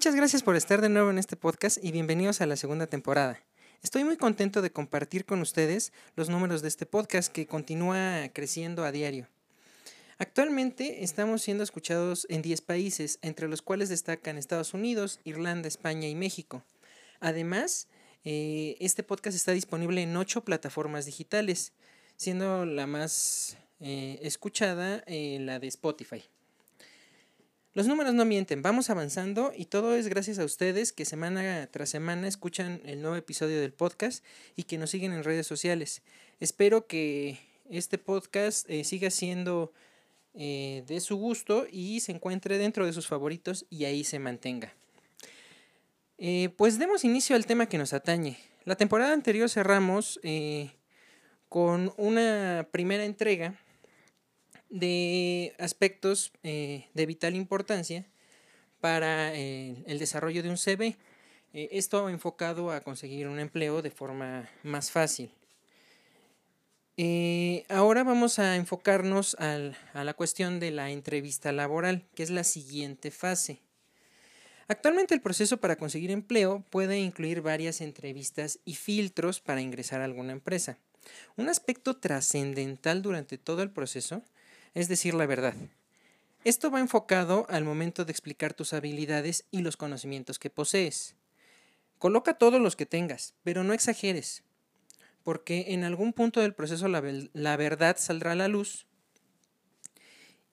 Muchas gracias por estar de nuevo en este podcast y bienvenidos a la segunda temporada. Estoy muy contento de compartir con ustedes los números de este podcast que continúa creciendo a diario. Actualmente estamos siendo escuchados en 10 países, entre los cuales destacan Estados Unidos, Irlanda, España y México. Además, eh, este podcast está disponible en 8 plataformas digitales, siendo la más eh, escuchada eh, la de Spotify. Los números no mienten, vamos avanzando y todo es gracias a ustedes que semana tras semana escuchan el nuevo episodio del podcast y que nos siguen en redes sociales. Espero que este podcast eh, siga siendo eh, de su gusto y se encuentre dentro de sus favoritos y ahí se mantenga. Eh, pues demos inicio al tema que nos atañe. La temporada anterior cerramos con una primera entrega de aspectos eh, de vital importancia para eh, el desarrollo de un CV. Eh, esto enfocado a conseguir un empleo de forma más fácil. ahora vamos a enfocarnos a la cuestión de la entrevista laboral, que es la siguiente fase. Actualmente el proceso para conseguir empleo puede incluir varias entrevistas y filtros para ingresar a alguna empresa. Un aspecto trascendental durante todo el proceso es decir la verdad. Esto va enfocado al momento de explicar tus habilidades y los conocimientos que posees. Coloca todos los que tengas, pero no exageres, porque en algún punto del proceso la, verdad saldrá a la luz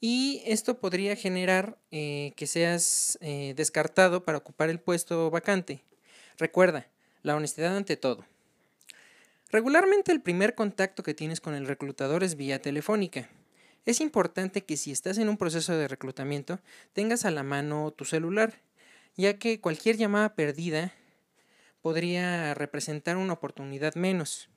y esto podría generar eh, que seas eh, descartado para ocupar el puesto vacante. Recuerda, la honestidad ante todo. Regularmente el primer contacto que tienes con el reclutador es vía telefónica. Es importante que si estás en un proceso de reclutamiento tengas a la mano tu celular, ya que cualquier llamada perdida podría representar una oportunidad menos.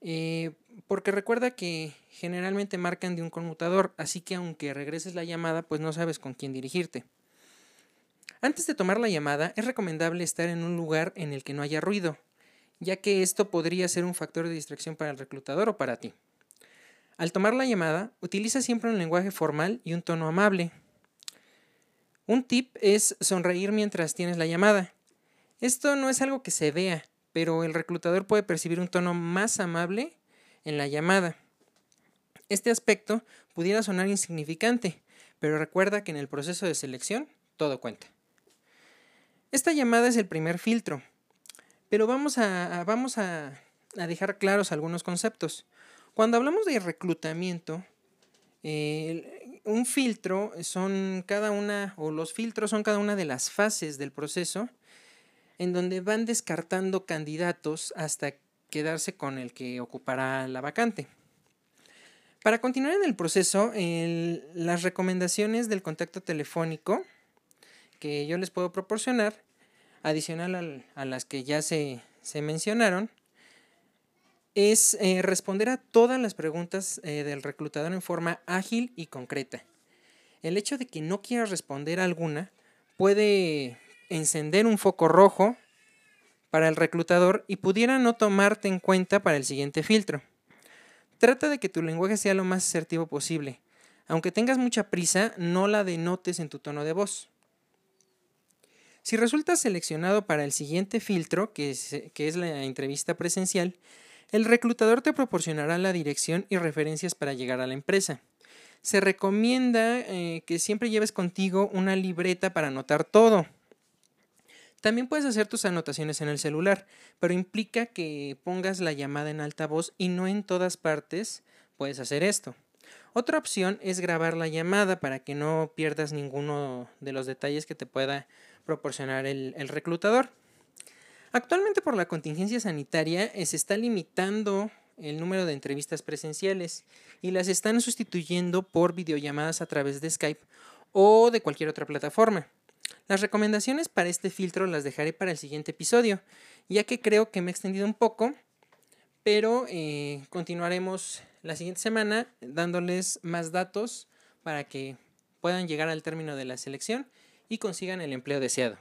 Eh, porque recuerda que generalmente marcan de un conmutador, así que aunque regreses la llamada, pues no sabes con quién dirigirte. Antes de tomar la llamada, es recomendable estar en un lugar en el que no haya ruido, ya que esto podría ser un factor de distracción para el reclutador o para ti. Al tomar la llamada, utiliza siempre un lenguaje formal y un tono amable. Un tip es sonreír mientras tienes la llamada. Esto no es algo que se vea, pero el reclutador puede percibir un tono más amable en la llamada. Este aspecto pudiera sonar insignificante, pero recuerda que en el proceso de selección todo cuenta. Esta llamada es el primer filtro, pero vamos a, vamos a dejar claros algunos conceptos. Cuando hablamos de reclutamiento, un filtro son cada una, o los filtros son cada una de las fases del proceso en donde van descartando candidatos hasta quedarse con el que ocupará la vacante. Para continuar en el proceso, las recomendaciones del contacto telefónico que yo les puedo proporcionar, adicional a las que ya se mencionaron, es eh, responder a todas las preguntas eh, del reclutador en forma ágil y concreta. El hecho de que no quieras responder alguna puede encender un foco rojo para el reclutador y pudiera no tomarte en cuenta para el siguiente filtro. Trata de que tu lenguaje sea lo más asertivo posible. Aunque tengas mucha prisa, no la denotes en tu tono de voz. Si resultas seleccionado para el siguiente filtro, que es la entrevista presencial, el reclutador te proporcionará la dirección y referencias para llegar a la empresa. Se recomienda eh, que siempre lleves contigo una libreta para anotar todo. También puedes hacer tus anotaciones en el celular, pero implica que pongas la llamada en altavoz y no en todas partes puedes hacer esto. Otra opción es grabar la llamada para que no pierdas ninguno de los detalles que te pueda proporcionar el reclutador. Actualmente por la contingencia sanitaria eh, se está limitando el número de entrevistas presenciales y las están sustituyendo por videollamadas a través de Skype o de cualquier otra plataforma. Las recomendaciones para este filtro las dejaré para el siguiente episodio, ya que creo que me he extendido un poco, pero eh, continuaremos la siguiente semana dándoles más datos para que puedan llegar al término de la selección y consigan el empleo deseado.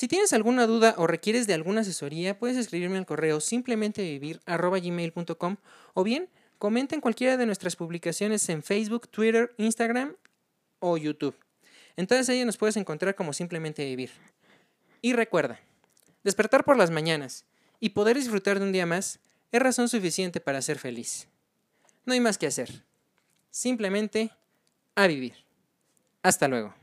Si tienes alguna duda o requieres de alguna asesoría, puedes escribirme al correo simplemente vivir@gmail.com o bien comenta en cualquiera de nuestras publicaciones en Facebook, Twitter, Instagram o YouTube. En todas ellas nos puedes encontrar como simplemente vivir. Y recuerda, despertar por las mañanas y poder disfrutar de un día más es razón suficiente para ser feliz. No hay más que hacer. Simplemente a vivir. Hasta luego.